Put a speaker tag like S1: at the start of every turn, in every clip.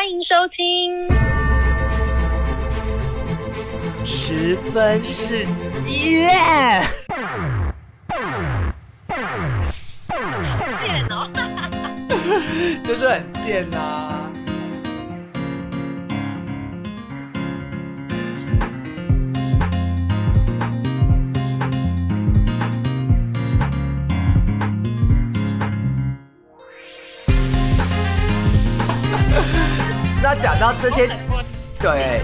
S1: 欢迎收听。
S2: 十分世界，
S1: 贱哦。
S2: 就是很贱呐、那讲到这些，对，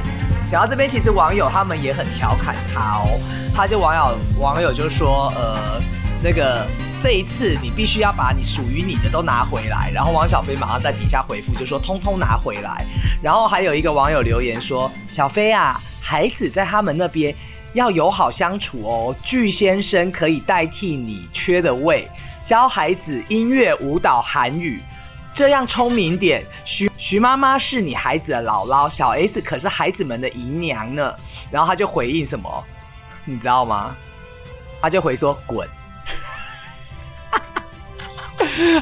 S2: 讲到这边，其实网友他们也很调侃他哦。他就网友网友就说，呃，那个这一次你必须要把你属于你的都拿回来。然后王小飞马上在底下回复，就说通通拿回来。然后还有一个网友留言说，小飞啊，孩子在他们那边要友好相处哦。巨先生可以代替你缺的位，教孩子音乐、舞蹈、韩语。这样聪明点，徐徐妈妈是你孩子的姥姥，小 S 可是孩子们的姨娘呢。然后他就回应什么，你知道吗？他就回说滚。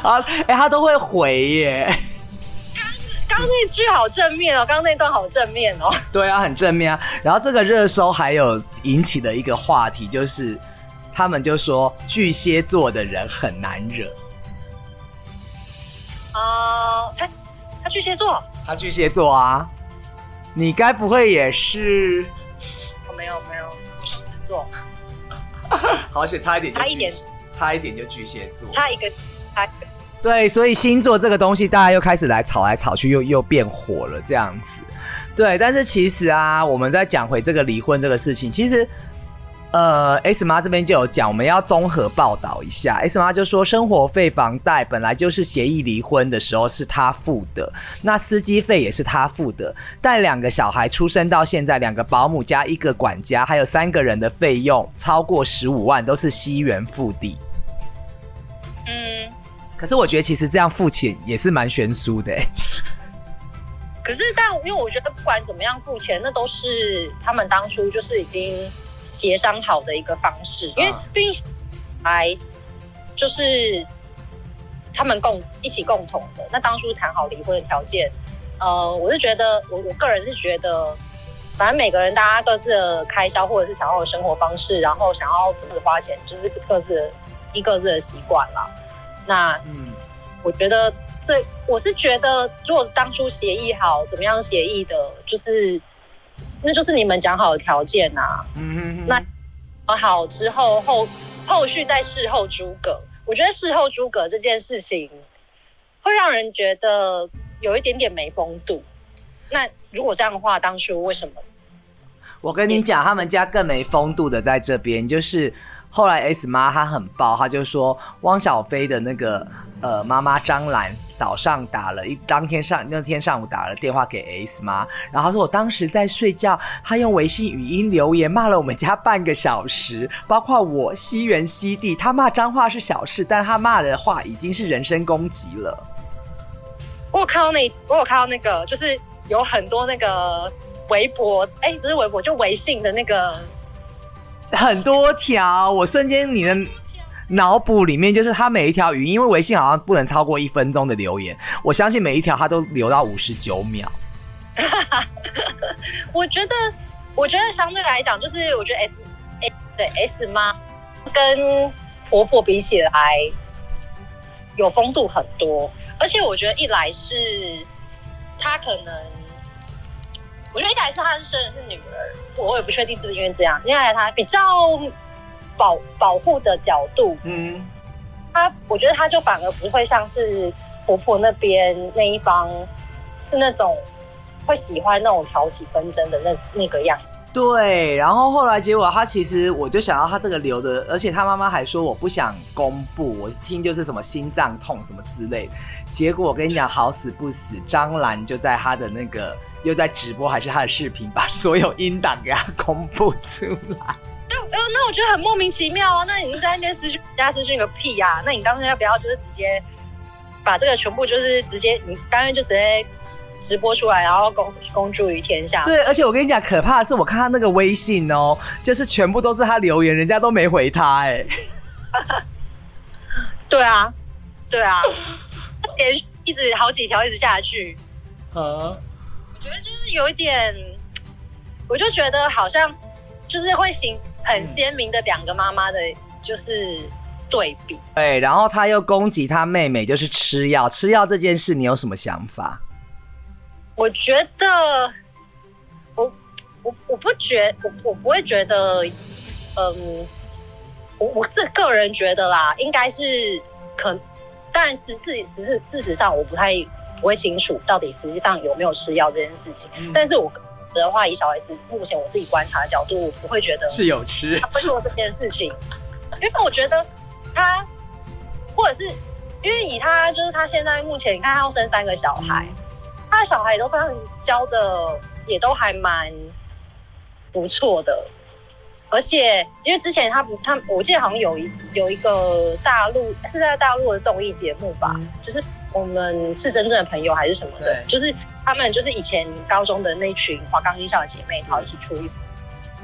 S2: 啊，哎、他都会回耶。
S1: 刚刚那句好正面哦，刚刚那段好正面哦。
S2: 对啊，很正面啊。然后这个热搜还有引起的一个话题就是，他们就说巨蟹座的人很难惹。
S1: 啊、他他巨蟹座，
S2: 他巨蟹座啊，你该不会也是？
S1: 我没有没有，我双子座，
S2: 好险，差一点就
S1: 差一点，
S2: 差一点就巨蟹座。
S1: 差一个差一个。
S2: 对，所以星座这个东西，大家又开始来吵来吵去，又又变火了这样子。对，但是其实啊，我们再讲回这个离婚这个事情，其实。呃，S 妈这边就有讲，我们要综合报道一下。S 妈就说，生活费、房贷本来就是协议离婚的时候是他付的，那司机费也是他付的。带两个小孩出生到现在，两个保姆加一个管家，还有三个人的费用超过十五万，都是西元付的。
S1: 嗯，
S2: 可是我觉得其实这样付钱也是蛮悬殊的、欸。
S1: 可是但因为我觉得不管怎么样付钱，那都是他们当初就是已经协商好的一个方式，因为
S2: 嗯
S1: 毕竟还就是他们共一起共同的。那当初谈好离婚的条件，呃，我是觉得我我个人是觉得，反正每个人大家各自的开销或者是想要的生活方式，然后想要怎么花钱，就是各自的依各自的习惯啦。那
S2: 嗯，
S1: 我觉得这我是觉得，如果当初协议好怎么样协议的，就是那就是你们讲好的条件啊。
S2: 嗯哼哼
S1: 那好之后后后续再事后诸葛，我觉得事后诸葛这件事情会让人觉得有一点点没风度。那如果这样的话，当初为什么？
S2: 我跟你讲，他们家更没风度的在这边，就是后来 S 妈她很爆，她就说汪小菲的那个呃妈妈张兰早上打了一当天上那天上午打了电话给 S 妈，然后她说我当时在睡觉，她用微信语音留言骂了我们家半个小时，包括我西园西地，她骂脏话是小事，但她骂的话已经是人身攻击了。
S1: 我有看到那，我有看到那个，就是有很多那个微博，哎，不是微博，就微信的那个
S2: 很多条，我瞬间你的脑补里面就是他每一条语音，因为微信好像不能超过一分钟的留言，我相信每一条他都留到五十九秒。
S1: 我觉得，我觉得相对来讲，就是我觉得 S S 对 S 妈跟婆婆比起来，有风度很多。而且我觉得一来是她可能，我觉得一来是他是生的是女儿，我也不确定是不是因为这样。另外他比较保保护的角度，
S2: 嗯，
S1: 他我觉得他就反而不会像是婆婆那边那一方是那种会喜欢那种挑起纷争的那那个样子。
S2: 对。然后后来结果他其实我就想到他这个留的，而且他妈妈还说我不想公布，我听就是什么心脏痛什么之类的。结果我跟你讲，好死不死，张兰就在他的那个又在直播还是他的视频，把 所有音档给他公布出来。
S1: 那呃，那我觉得很莫名其妙啊！那你在那边私讯加私讯个屁呀、那你当时要不要就是直接把这个全部就是直接你刚刚就直接直播出来，然后公公诸于天下？
S2: 对，而且我跟你讲，可怕的是，我看他那个微信哦，就是全部都是他留言，人家都没回他，哎，
S1: 对啊，对啊，连续一直好几条一直下去，我觉得就是有一点，我就觉得好像就是会形很鲜明的两个妈妈的，就是对比。
S2: 对，然后他又攻击他妹妹，就是吃药。吃药这件事，你有什么想法？
S1: 我觉得，我我我不觉，我我不会觉得，嗯，我我这个人觉得啦，应该是可，但实事实事事实上我不太不会清楚到底实际上有没有吃药这件事情。但是我的话，以小孩子目前我自己观察的角度，我不会觉得
S2: 是有吃他
S1: 会做这件事情，因为我觉得他，或者是因为以他就是他现在目前你看他要生三个小孩。他的小孩也都算教的，也都还蛮不错的。而且，因为之前他不，他我记得好像有一有一个大陆是在大陆的综艺节目吧，就是我们是真正的朋友还是什么的，就是他们就是以前高中的那群华冈艺校的姐妹，然后一起出狱。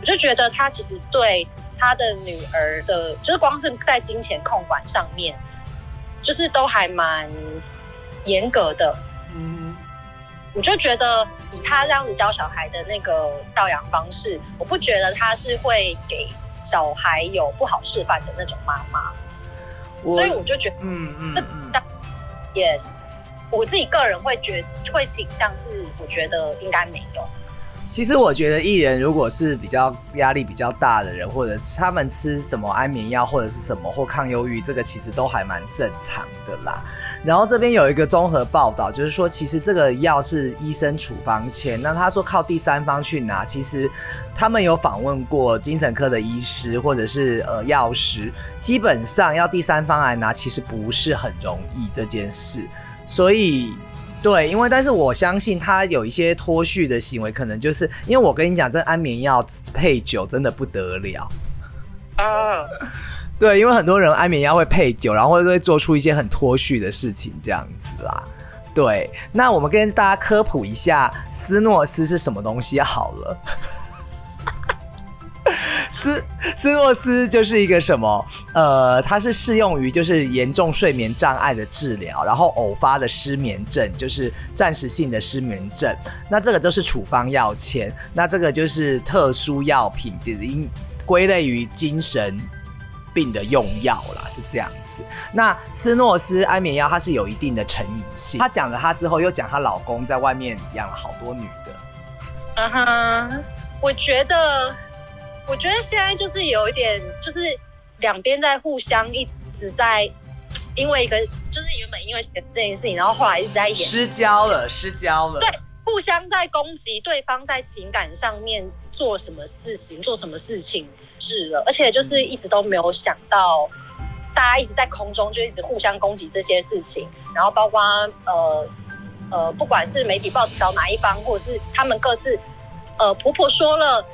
S1: 我就觉得他其实对他的女儿的，就是光是在金钱控管上面，就是都还蛮严格的。嗯我就觉得以他这样子教小孩的那个教养方式，我不觉得他是会给小孩有不好示范的那种妈妈，所以我就觉得，嗯嗯，那也我自己个人会觉会倾向是，我觉得应该没有。
S2: 其实我觉得艺人如果是比较压力比较大的人，或者是他们吃什么安眠药或者是什么或抗忧郁，这个其实都还蛮正常的啦。然后这边有一个综合报道，就是说其实这个药是医生处方签，那他说靠第三方去拿，其实他们有访问过精神科的医师或者是呃药师，基本上要第三方来拿，其实不是很容易这件事，所以。对，因为但是我相信他有一些脱序的行为，可能就是因为我跟你讲，这安眠药配酒真的不得了啊。对，因为很多人安眠药会配酒，然后会会做出一些很脱序的事情，这样子啦。对，那我们跟大家科普一下斯诺斯是什么东西好了。斯斯诺斯就是一个什么？呃，它是适用于就是严重睡眠障碍的治疗，然后偶发的失眠症，就是暂时性的失眠症。那这个都是处方药签，那这个就是特殊药品，就是应归类于精神病的用药啦，是这样子。那斯诺斯安眠药它是有一定的成瘾性。她讲了她之后，又讲她老公在外面养了好多女的。
S1: 嗯哼，我觉得。我觉得现在就是有一点，就是两边在互相一直在，因为一个就是原本因为这件事情，然后后来一直在演
S2: 失焦了，失焦了。
S1: 对，互相在攻击对方，在情感上面做什么事情，做什么事情是了，而且就是一直都没有想到，大家一直在空中就一直互相攻击这些事情，然后包括呃呃，不管是媒体报道哪一方，或者是他们各自，呃，婆婆说了。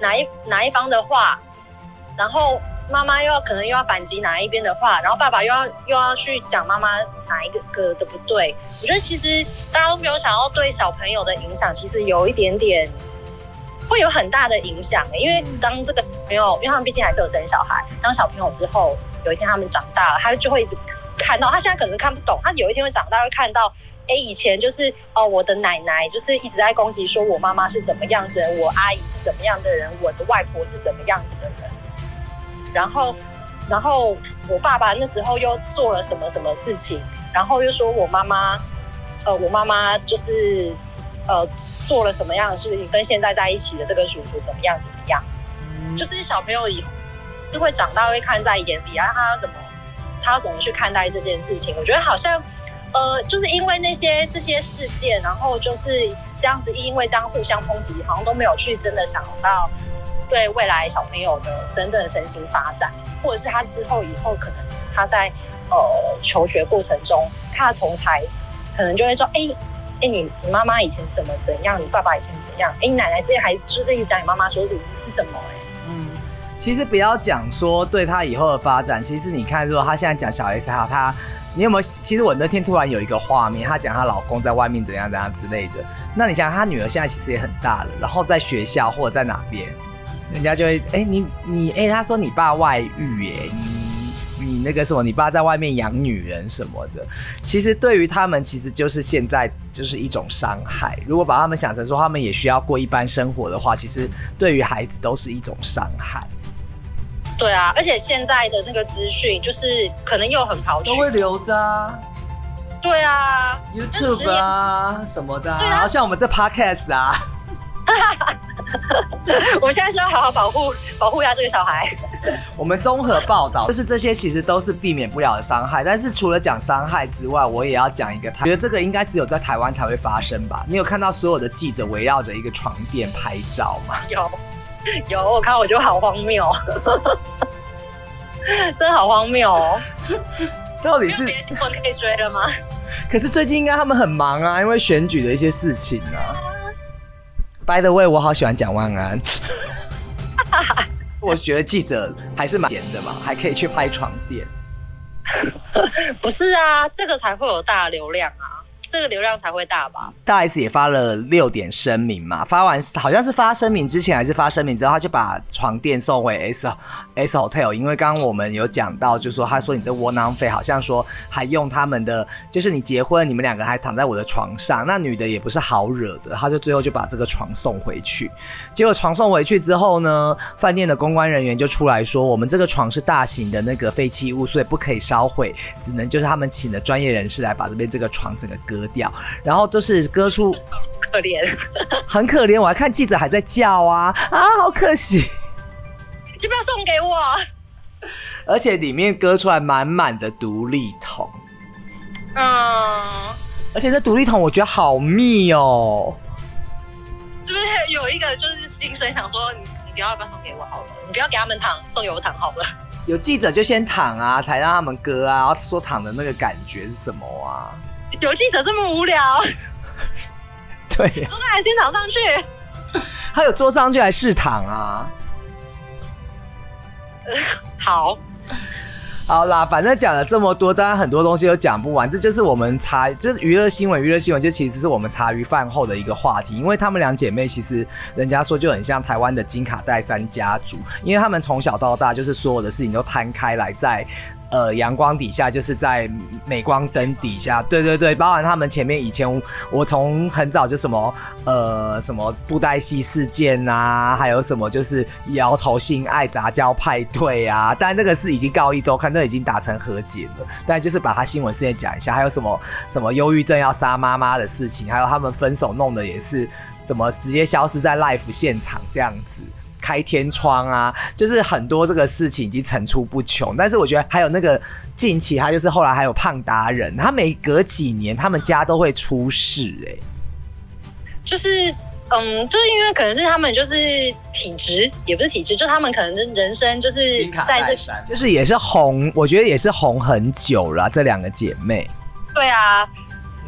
S1: 哪一哪一方的话，然后妈妈又要可能又要反击哪一边的话，然后爸爸又要又要去讲妈妈哪一个个的不对。我觉得其实大家都没有想到对小朋友的影响，其实有一点点会有很大的影响。因为当这个朋友，因为他们毕竟还是有生小孩，当小朋友之后，有一天他们长大了，他就会一直看到，他现在可能看不懂，他有一天会长大会看到。哎，以前就是哦，我的奶奶就是一直在攻击，说我妈妈是怎么样子，我阿姨是怎么样的人，我的外婆是怎么样子的人。然后，然后我爸爸那时候又做了什么什么事情，然后又说我妈妈，呃，我妈妈就是呃做了什么样的事情，跟现在在一起的这个叔叔怎么样怎么样。就是小朋友以后就会长大会看在眼里啊，他要怎么，他要怎么去看待这件事情？我觉得好像。呃，就是因为那些这些事件，然后就是这样子，因为这样互相抨击，好像都没有去真的想到对未来小朋友的真正的身心发展，或者是他之后以后可能他在呃求学过程中，他的同才可能就会说，哎哎，你你妈妈以前怎么怎样，你爸爸以前怎样，哎，你奶奶之前还就是一讲你妈妈说是是什么，哎，
S2: 嗯，其实不要讲说对他以后的发展，其实你看，如果他现在讲小 S 哈，他。你有没有？其实我那天突然有一个画面，她讲她老公在外面怎样怎样之类的。那你想，她女儿现在其实也很大了，然后在学校或者在哪边，人家就会哎，你你哎，他说你爸外遇耶，你你那个什么，你爸在外面养女人什么的，其实对于他们，其实就是现在就是一种伤害。如果把他们想成说他们也需要过一般生活的话，其实对于孩子都是一种伤害。
S1: 对啊，而且现在的那个资讯，就是可能又很好取，
S2: 都会留着啊。
S1: 对啊
S2: ，YouTube 啊什么的，然后像我们这 Podcast 啊。
S1: 我们现在是要好好保护保护一下这个小孩。
S2: 我们综合报道，就是这些其实都是避免不了的伤害。但是除了讲伤害之外，我也要讲一个，觉得这个应该只有在台湾才会发生吧？你有看到所有的记者围绕着一个床垫拍照吗？
S1: 有，有，我看我觉得好荒谬，真的好荒谬哦。
S2: 到底是
S1: 别的新闻可以追了吗？
S2: 可是最近应该他们很忙啊，因为选举的一些事情啊。By the way，我好喜欢蒋万安。我觉得记者还是蛮闲的嘛，还可以去拍床垫。
S1: 不是啊，这个才会有大流量啊。这个流量才会大吧？
S2: 大 S 也发了六点声明嘛，发完好像是发声明之前还是发声明之后，他就把床垫送回 S S Hotel，因为刚刚我们有讲到，就说他说你这窝囊废，好像说还用他们的，就是你结婚，你们两个还躺在我的床上，那女的也不是好惹的，他就最后就把这个床送回去。结果床送回去之后呢，饭店的公关人员就出来说，我们这个床是大型的那个废弃物，所以不可以烧毁，只能就是他们请的专业人士来把这边这个床整个割。割掉，然后就是割出，
S1: 可怜，
S2: 很可怜。我还看记者还在叫啊啊，好可惜！
S1: 要不要送给我？
S2: 而且里面割出来满满的独立桶，嗯，而且这独立桶我觉得好密哦。
S1: 是不是有一个就是心声想说，你你不要不要送给我好了，你不要给他们躺，送给我躺好了。
S2: 有记者就先躺啊，才让他们割啊，然后说躺的那个感觉是什么啊？
S1: 有记者这么无聊？
S2: 对，
S1: 坐在先躺上去，
S2: 他有坐上去还试躺啊？
S1: 好。
S2: 好啦，反正讲了这么多，当然很多东西都讲不完。这就是我们茶，就是娱乐新闻，娱乐新闻就其实是我们茶余饭后的一个话题。因为她们两姐妹，其实人家说就很像台湾的金卡戴珊家族，因为他们从小到大就是所有的事情都摊开来在。呃，阳光底下就是在镁光灯底下，对对对，包含他们前面以前，我从很早就什么呃什么布袋戏事件啊，还有什么就是摇头性爱杂交派对啊，但那个是已经告一周刊，那已经达成和解了，但就是把他新闻事件讲一下，还有什么什么忧郁症要杀妈妈的事情，还有他们分手弄的也是什么直接消失在 l i f e 现场这样子。开天窗啊，就是很多这个事情已经层出不穷。但是我觉得还有那个近期，他就是后来还有胖达人，他每隔几年他们家都会出事，哎，
S1: 就是嗯，就是因为可能是他们就是体质，也不是体质，就他们可能是人生就是在这，
S2: 就是也是红，我觉得也是红很久了。这两个姐妹，
S1: 对啊。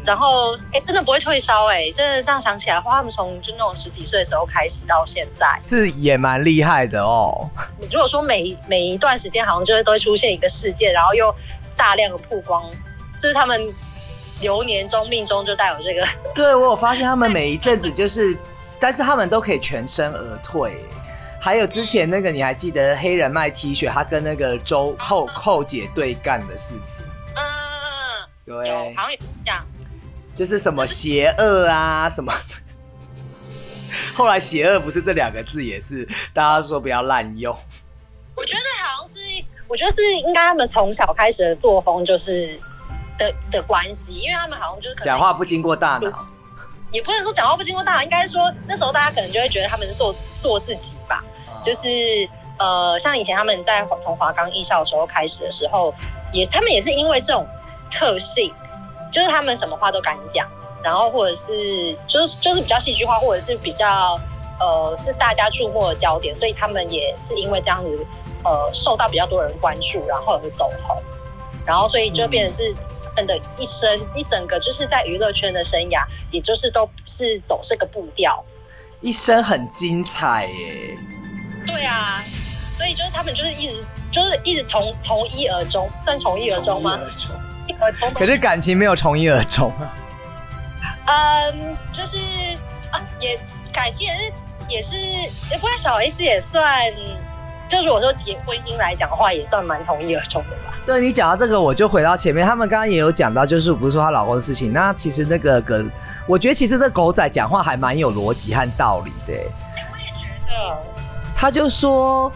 S1: 然后，哎，真的不会退烧，哎，真的这样想起来的话，他们从就那种十几岁的时候开始到现在，
S2: 是也蛮厉害的哦。
S1: 如果说每每一段时间好像就会都会出现一个事件，然后又大量的曝光，就是他们流年中命中就带有这个。
S2: 对，我有发现他们 每一阵子就是，但是他们都可以全身而退。还有之前那个你还记得黑人卖 T 恤，他跟那个周寇寇姐对干的事情？嗯，对，
S1: 好像也这样。
S2: 就是什么邪恶啊什么，后来邪恶不是这两个字也是大家说不要滥用。
S1: 我觉得好像是，我觉得是应该他们从小开始的作风就是的的关系，因为他们好像就是
S2: 讲话不经过大脑，
S1: 也不能说讲话不经过大脑，应该说那时候大家可能就会觉得他们是做做自己吧，就是呃，像以前他们在从华冈艺校的时候开始的时候，也他们也是因为这种特性。就是他们什么话都敢讲，然后或者是就是就是比较戏剧化，或者是比较呃是大家注目的焦点，所以他们也是因为这样子呃受到比较多人关注，然后而走红，然后所以就变成是他们的一生一整个就是在娱乐圈的生涯，也就是都是走这个步调，
S2: 一生很精彩耶。
S1: 对啊，所以就是他们就是一直就是一直从从一而终，算从一而终吗？
S2: 可是感情没有从一而终啊。
S1: 嗯，就是啊，也感情也是也是，不过小 S 也算，就如果说结婚姻来讲的话，也算蛮从一而终的吧。
S2: 对你讲到这个，我就回到前面，他们刚刚也有讲到，就是不是说她老公的事情。那其实那个个，我觉得其实这狗仔讲话还蛮有逻辑和道理的。
S1: 我也觉得，
S2: 他就说，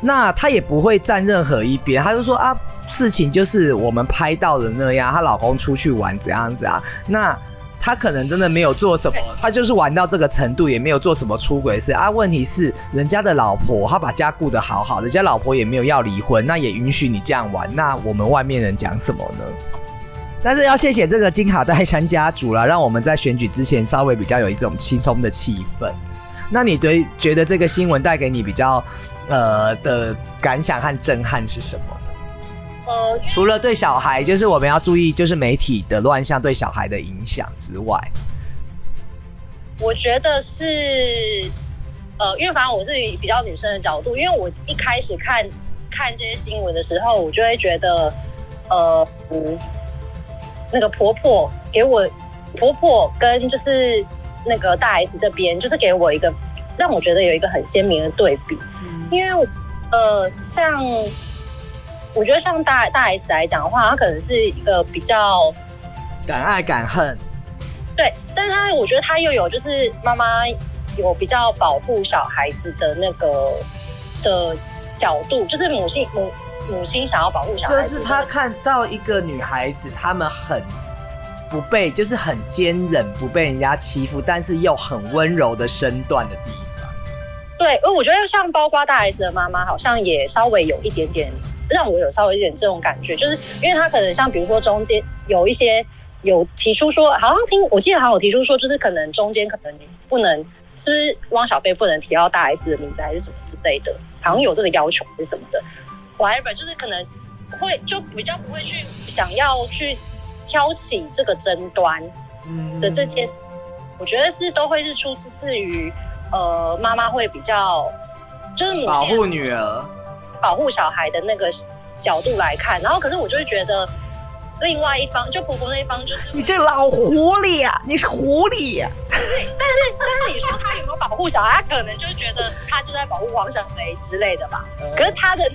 S2: 那他也不会站任何一边，他就说啊，事情就是我们拍到的那样，她老公出去玩怎样子啊，那。他可能真的没有做什么，他就是玩到这个程度，也没有做什么出轨事啊。问题是人家的老婆，他把家顾得好好，人家老婆也没有要离婚，那也允许你这样玩，那我们外面人讲什么呢？但是要谢谢这个金卡戴珊家族了，让我们在选举之前稍微比较有一种轻松的气氛。那你对觉得这个新闻带给你比较呃的感想和震撼是什么？除了对小孩，就是我们要注意，就是媒体的乱象对小孩的影响之外，
S1: 我觉得是，呃，因为反正我自己比较女生的角度，因为我一开始看看这些新闻的时候，我就会觉得，呃，那个婆婆给我婆婆跟就是那个大 S 这边，就是给我一个让我觉得有一个很鲜明的对比，因为呃，像。我觉得像大大 S 来讲的话，她可能是一个比较
S2: 敢爱敢恨，
S1: 对，但是她我觉得她又有就是妈妈有比较保护小孩子的那个的角度，就是母亲母母亲想要保护小孩子，
S2: 就是他看到一个女孩子，她们很不被，就是很坚韧，不被人家欺负，但是又很温柔的身段的地方。
S1: 对，而我觉得像包括大 S 的妈妈，好像也稍微有一点点。让我有稍微一点这种感觉，就是因为他可能像比如说中间有一些有提出说，好像听我记得好像有提出说，就是可能中间可能你不能是不是汪小菲不能提到大 S 的名字还是什么之类的，好像有这个要求还是什么的，whatever，就是可能会就比较不会去想要去挑起这个争端的这些，我觉得是都会是出自于呃妈妈会比较就是
S2: 保护女儿。
S1: 保护小孩的那个角度来看，然后可是我就会觉得，另外一方就婆婆那一方就是
S2: 你这老狐狸呀，你是狐狸。
S1: 对，但是 但是你说他有没有保护小孩？他可能就觉得他就在保护黄小梅之类的吧。可是他的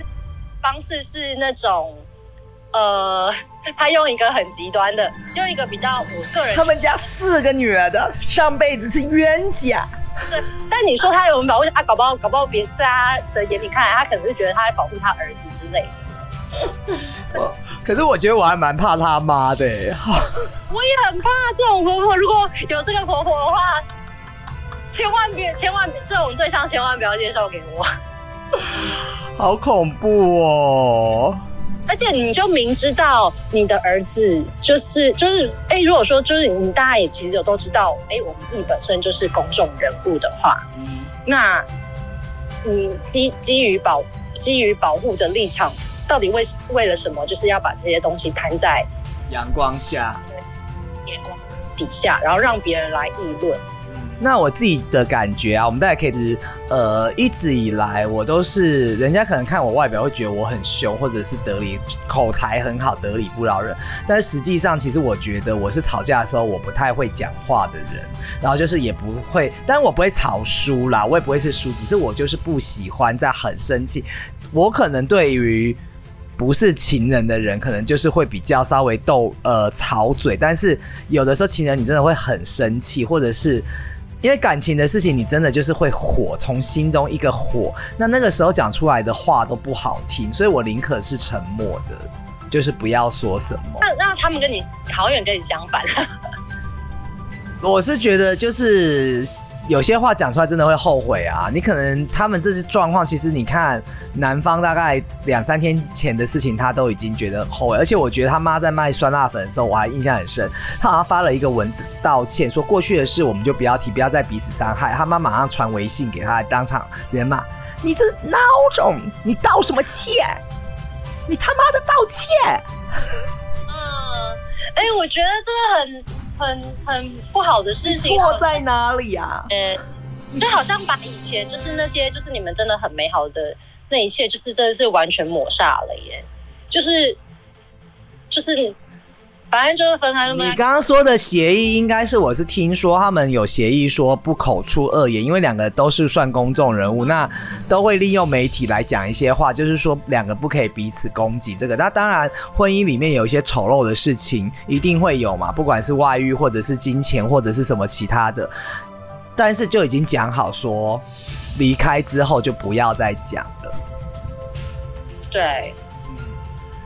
S1: 方式是那种，呃，他用一个很极端的，用一个比较我个人，
S2: 他们家四个女儿的上辈子是冤家。
S1: 对，但你说他有保护他，搞不好搞不好别在他的眼里看来，他可能是觉得他在保护他儿子之类
S2: 的。可是我觉得我还蛮怕他妈的。
S1: 我也很怕这种婆婆，如果有这个婆婆的话，千万别千万这种对象千万不要介绍给我。
S2: 好恐怖哦！
S1: 而且你就明知道你的儿子就是就是哎，如果说就是你大家也其实有都知道，哎，我们自己本身就是公众人物的话，那你基基于保基于保护的立场，到底为为了什么，就是要把这些东西摊在
S2: 阳光下，
S1: 阳光底下，然后让别人来议论。
S2: 那我自己的感觉啊，我们大家可以是，呃，一直以来我都是，人家可能看我外表会觉得我很凶，或者是得理口才很好，得理不饶人。但实际上，其实我觉得我是吵架的时候我不太会讲话的人，然后就是也不会，但我不会吵输啦，我也不会是输，只是我就是不喜欢在很生气。我可能对于不是情人的人，可能就是会比较稍微斗呃吵嘴，但是有的时候情人你真的会很生气，或者是。因为感情的事情，你真的就是会火，从心中一个火，那那个时候讲出来的话都不好听，所以我宁可是沉默的，就是不要说什么。
S1: 那 让他们跟你好远跟你相反，
S2: 我是觉得就是。有些话讲出来真的会后悔啊！你可能他们这些状况，其实你看男方大概两三天前的事情，他都已经觉得后悔。而且我觉得他妈在卖酸辣粉的时候，我还印象很深。他好像发了一个文道歉，说过去的事我们就不要提，不要再彼此伤害。他妈马上传微信给他，当场直接骂：“你这孬种，你道什么歉？你他妈的道歉！”
S1: 嗯，哎，我觉得这个很。很很不好的事情，
S2: 错在哪里呀？
S1: 呃，就好像把以前就是那些就是你们真的很美好的那一切，就是真的是完全抹煞了耶。就是就是，反反正就是分开那么。
S2: 你刚刚说的协议，应该是我是听说他们有协议说不口出恶言，因为两个都是算公众人物，那都会利用媒体来讲一些话，就是说两个不可以彼此攻击这个。那当然，婚姻里面有一些丑陋的事情一定会有嘛，不管是外遇或者是金钱或者是什么其他的，但是就已经讲好说，离开之后就不要再讲了。
S1: 对。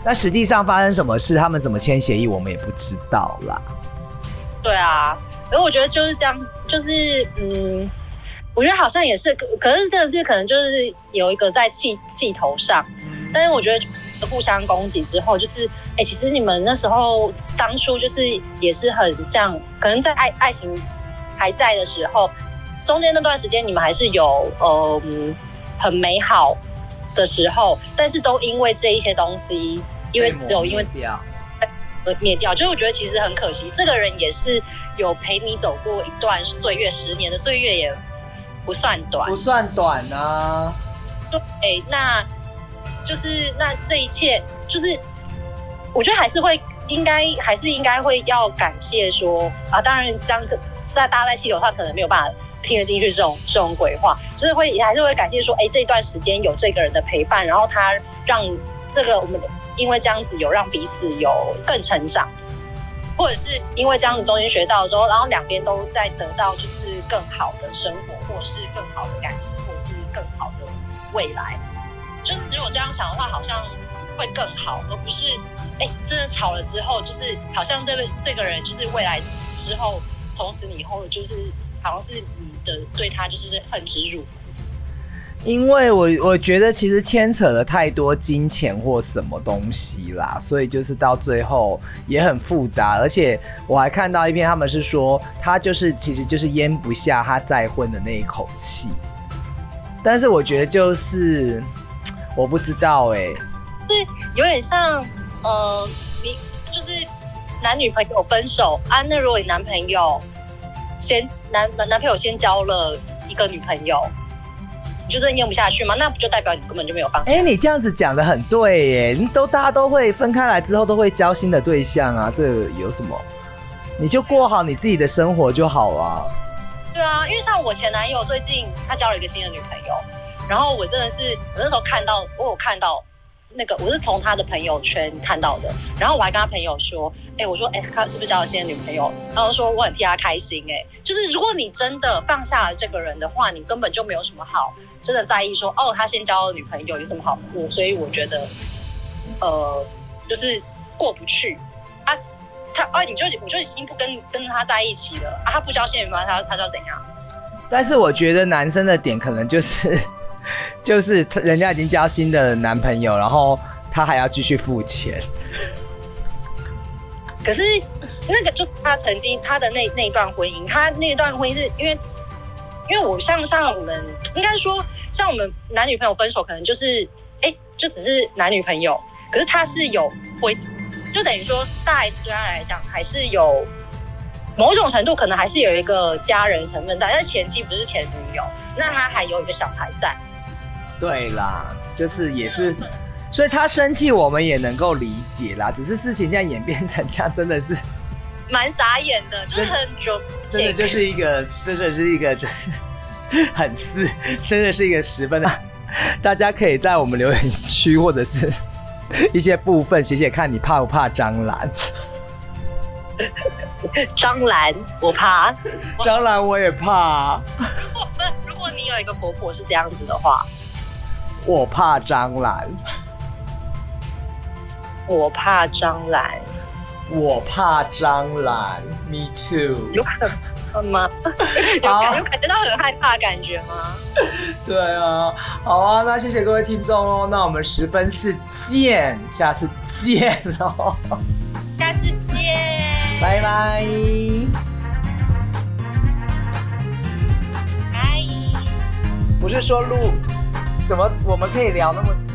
S2: 但实际上发生什么事，他们怎么签协议，我们也不知道啦。
S1: 对啊，而我觉得就是这样，就是嗯，我觉得好像也是，可是这个是可能就是有一个在气气头上，但是我觉得互相攻击之后，就是哎，其实你们那时候当初就是也是很像，可能在爱爱情还在的时候，中间那段时间你们还是有呃很美好。的时候，但是都因为这一些东西，因为只有因为呃灭掉，就是我觉得其实很可惜。这个人也是有陪你走过一段岁月，十年的岁月也不算短，
S2: 不算短啊。
S1: 对，那就是那这一切，就是我觉得还是会应该还是应该会要感谢说啊，当然这样在大家在气头上可能没有办法。听得进去这种这种鬼话，就是会还是会感谢说，哎，这段时间有这个人的陪伴，然后他让这个我们因为这样子有让彼此有更成长，或者是因为这样子中间学到的时候，然后两边都在得到就是更好的生活，或者是更好的感情，或者是更好的未来。就是如果这样想的话，好像会更好，而不是哎，真的吵了之后，就是好像这个这个人就是未来之后从此以后就是好像是。的对他就是恨之入骨，
S2: 因为我我觉得其实牵扯了太多金钱或什么东西啦，所以就是到最后也很复杂。而且我还看到一篇，他们是说他就是其实就是咽不下他再婚的那一口气。但是我觉得就是我不知道哎，
S1: 是有点像呃，你就是男女朋友分手啊，那如果你男朋友。先男男男朋友先交了一个女朋友，你就真的咽不下去吗？那不就代表你根本就没有放？
S2: 哎，你这样子讲的很对耶，都大家都会分开来之后都会交新的对象啊，这有什么？你就过好你自己的生活就好了。
S1: 对啊，因为像我前男友最近他交了一个新的女朋友，然后我真的是我那时候看到我有看到。那个我是从他的朋友圈看到的，然后我还跟他朋友说，哎，我说，哎，他是不是交了新的女朋友？然后说我很替他开心，哎，就是如果你真的放下了这个人的话，你根本就没有什么好真的在意说，哦，他先交了女朋友有什么好过？所以我觉得，呃，就是过不去啊，他啊，你就我就已经不跟跟他在一起了啊，他不交新女朋友，他他要怎样？
S2: 但是我觉得男生的点可能就是。就是他，人家已经交新的男朋友，然后他还要继续付钱。
S1: 可是那个就是他曾经他的那那一段婚姻，他那一段婚姻是因为，因为我像像我们应该说像我们男女朋友分手，可能就是哎，就只是男女朋友。可是他是有婚，就等于说大 S 对他来讲还是有某种程度，可能还是有一个家人成分在。但前妻不是前女友，那他还有一个小孩在。
S2: 对啦，就是也是，所以他生气我们也能够理解啦。只是事情现在演变成这样，真的是
S1: 蛮傻眼的，就是很久，
S2: 真的就是一个，真的是一个，真很是，真的是一个十分的。大家可以在我们留言区或者是一些部分写写看，你怕不怕蟑螂？
S1: 蟑螂我怕，
S2: 蟑螂我也怕。
S1: 如果如果你有一个婆婆是这样子的话。
S2: 我怕蟑螂，
S1: 我怕蟑螂，
S2: 我怕蟑螂，Me too。
S1: 有可能吗？有感有感觉到很害怕感觉吗？
S2: 对啊，好啊，那谢谢各位听众哦，那我们十分是见，下次见
S1: 喽，下次见，
S2: 拜拜，
S1: 拜，
S2: 不是说录。怎么我们可以聊那么？